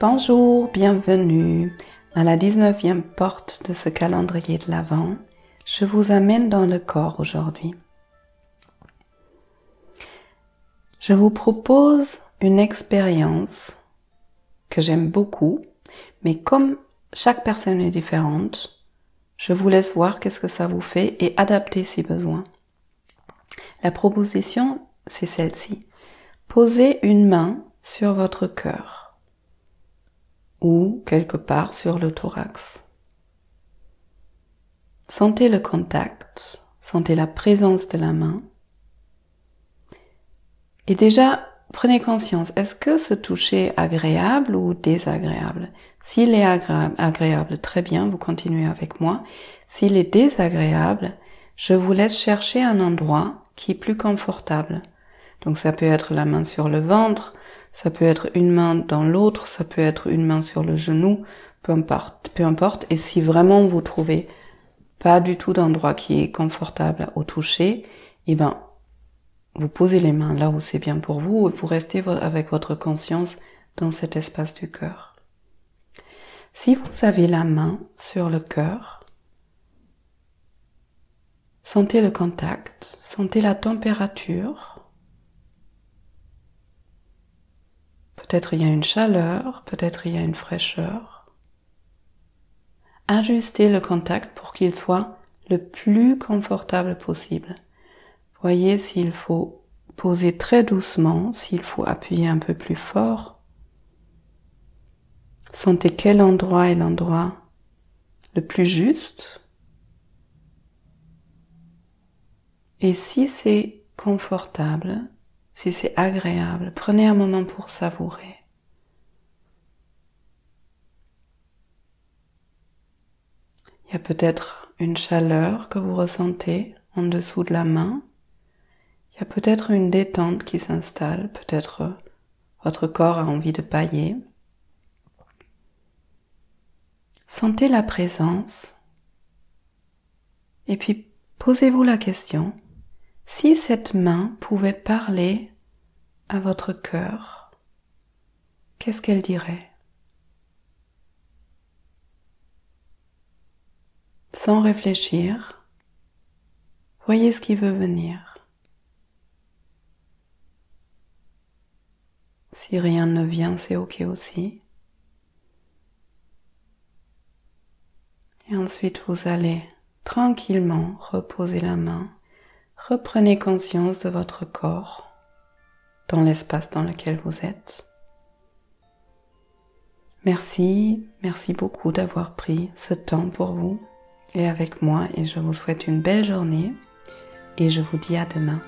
Bonjour, bienvenue à la 19e porte de ce calendrier de l'Avent. Je vous amène dans le corps aujourd'hui. Je vous propose une expérience que j'aime beaucoup, mais comme chaque personne est différente, je vous laisse voir qu'est-ce que ça vous fait et adapter si besoin. La proposition, c'est celle-ci. Posez une main sur votre cœur ou quelque part sur le thorax. Sentez le contact, sentez la présence de la main. Et déjà, prenez conscience, est-ce que ce toucher est agréable ou désagréable? S'il est agréable, très bien, vous continuez avec moi. S'il est désagréable, je vous laisse chercher un endroit qui est plus confortable. Donc ça peut être la main sur le ventre, ça peut être une main dans l'autre, ça peut être une main sur le genou, peu importe, peu importe. Et si vraiment vous trouvez pas du tout d'endroit qui est confortable au toucher, eh ben, vous posez les mains là où c'est bien pour vous et vous restez avec votre conscience dans cet espace du cœur. Si vous avez la main sur le cœur, Sentez le contact, sentez la température. Peut-être il y a une chaleur, peut-être il y a une fraîcheur. Ajustez le contact pour qu'il soit le plus confortable possible. Voyez s'il faut poser très doucement, s'il faut appuyer un peu plus fort. Sentez quel endroit est l'endroit le plus juste Et si c'est confortable, si c'est agréable, prenez un moment pour savourer. Il y a peut-être une chaleur que vous ressentez en dessous de la main. Il y a peut-être une détente qui s'installe, peut-être votre corps a envie de pailler. Sentez la présence et puis posez-vous la question, si cette main pouvait parler à votre cœur, qu'est-ce qu'elle dirait? Sans réfléchir, voyez ce qui veut venir. Si rien ne vient, c'est ok aussi. Et ensuite, vous allez tranquillement reposer la main reprenez conscience de votre corps dans l'espace dans lequel vous êtes. Merci, merci beaucoup d'avoir pris ce temps pour vous et avec moi et je vous souhaite une belle journée et je vous dis à demain.